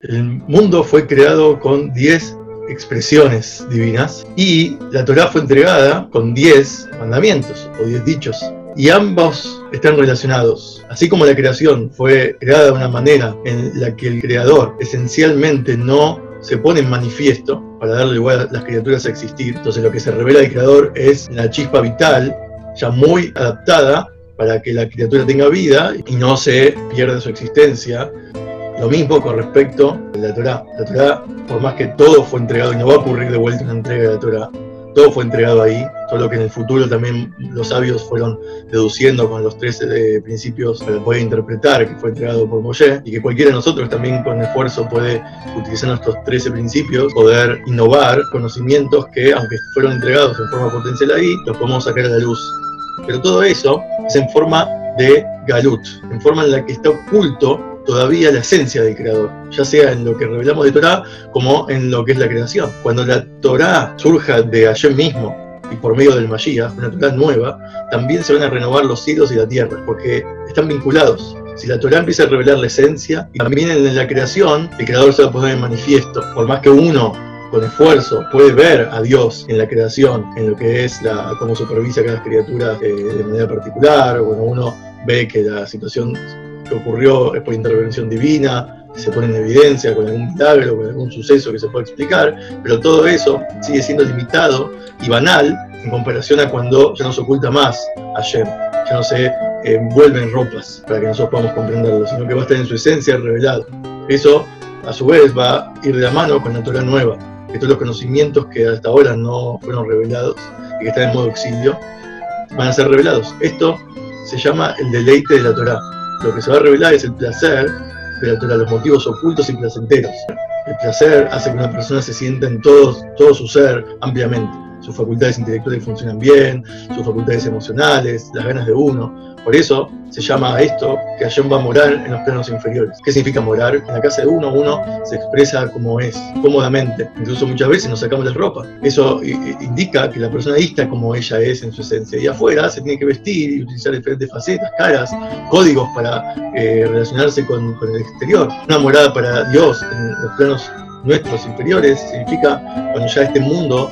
El mundo fue creado con 10 expresiones divinas y la Torah fue entregada con 10 mandamientos o 10 dichos. Y ambos están relacionados. Así como la creación fue creada de una manera en la que el creador esencialmente no se pone en manifiesto para darle lugar a las criaturas a existir. Entonces lo que se revela del creador es la chispa vital, ya muy adaptada para que la criatura tenga vida y no se pierda su existencia lo mismo con respecto a la Torah. La Torah, por más que todo fue entregado, y no va a ocurrir de vuelta una entrega de la Torah, todo fue entregado ahí, solo que en el futuro también los sabios fueron deduciendo con los 13 principios para poder interpretar que fue entregado por Moshe y que cualquiera de nosotros también con esfuerzo puede utilizar nuestros 13 principios, poder innovar conocimientos que aunque fueron entregados en forma potencial ahí, los podemos sacar a la luz. Pero todo eso es en forma de galut, en forma en la que está oculto todavía la esencia del creador, ya sea en lo que revelamos de Torah como en lo que es la creación. Cuando la Torah surja de ayer mismo y por medio del Mashiach, una Torah nueva, también se van a renovar los cielos y la tierra, porque están vinculados. Si la Torah empieza a revelar la esencia, y también en la creación, el creador se va a poner en manifiesto. Por más que uno con esfuerzo puede ver a Dios en la creación, en lo que es la, cómo supervisa cada criatura eh, de manera particular, o cuando uno ve que la situación que ocurrió es por intervención divina, que se pone en evidencia con algún milagro, con algún suceso que se puede explicar, pero todo eso sigue siendo limitado y banal en comparación a cuando ya no se oculta más ayer, ya no se envuelve en ropas para que nosotros podamos comprenderlo, sino que va a estar en su esencia revelado. Eso, a su vez, va a ir de la mano con la Torah nueva, que todos los conocimientos que hasta ahora no fueron revelados y que están en modo exilio, van a ser revelados. Esto se llama el deleite de la Torah lo que se va a revelar es el placer de la los motivos ocultos y placenteros. El placer hace que una persona se sienta en todo, todo su ser ampliamente. Sus facultades intelectuales funcionan bien, sus facultades emocionales, las ganas de uno. Por eso se llama esto que Hashem va a morar en los planos inferiores. ¿Qué significa morar? En la casa de uno, uno se expresa como es, cómodamente. Incluso muchas veces nos sacamos la ropa. Eso indica que la persona está como ella es en su esencia. Y afuera se tiene que vestir y utilizar diferentes facetas, caras, códigos para eh, relacionarse con, con el exterior. Una morada para Dios en los planos nuestros inferiores significa cuando ya este mundo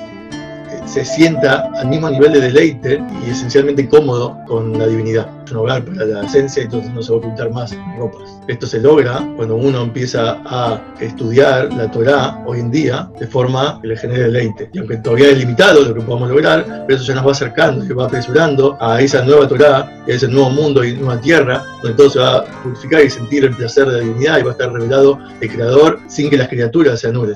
se sienta al mismo nivel de deleite y esencialmente cómodo con la divinidad. Es un hogar para la esencia entonces no se va a ocultar más ropas. Esto se logra cuando uno empieza a estudiar la Torah hoy en día de forma que le genere deleite. Y aunque todavía es limitado lo que podamos lograr, pero eso ya nos va acercando y va apresurando a esa nueva Torah, a ese nuevo mundo y nueva tierra, donde todo se va a purificar y sentir el placer de la divinidad y va a estar revelado el Creador sin que las criaturas se anulen.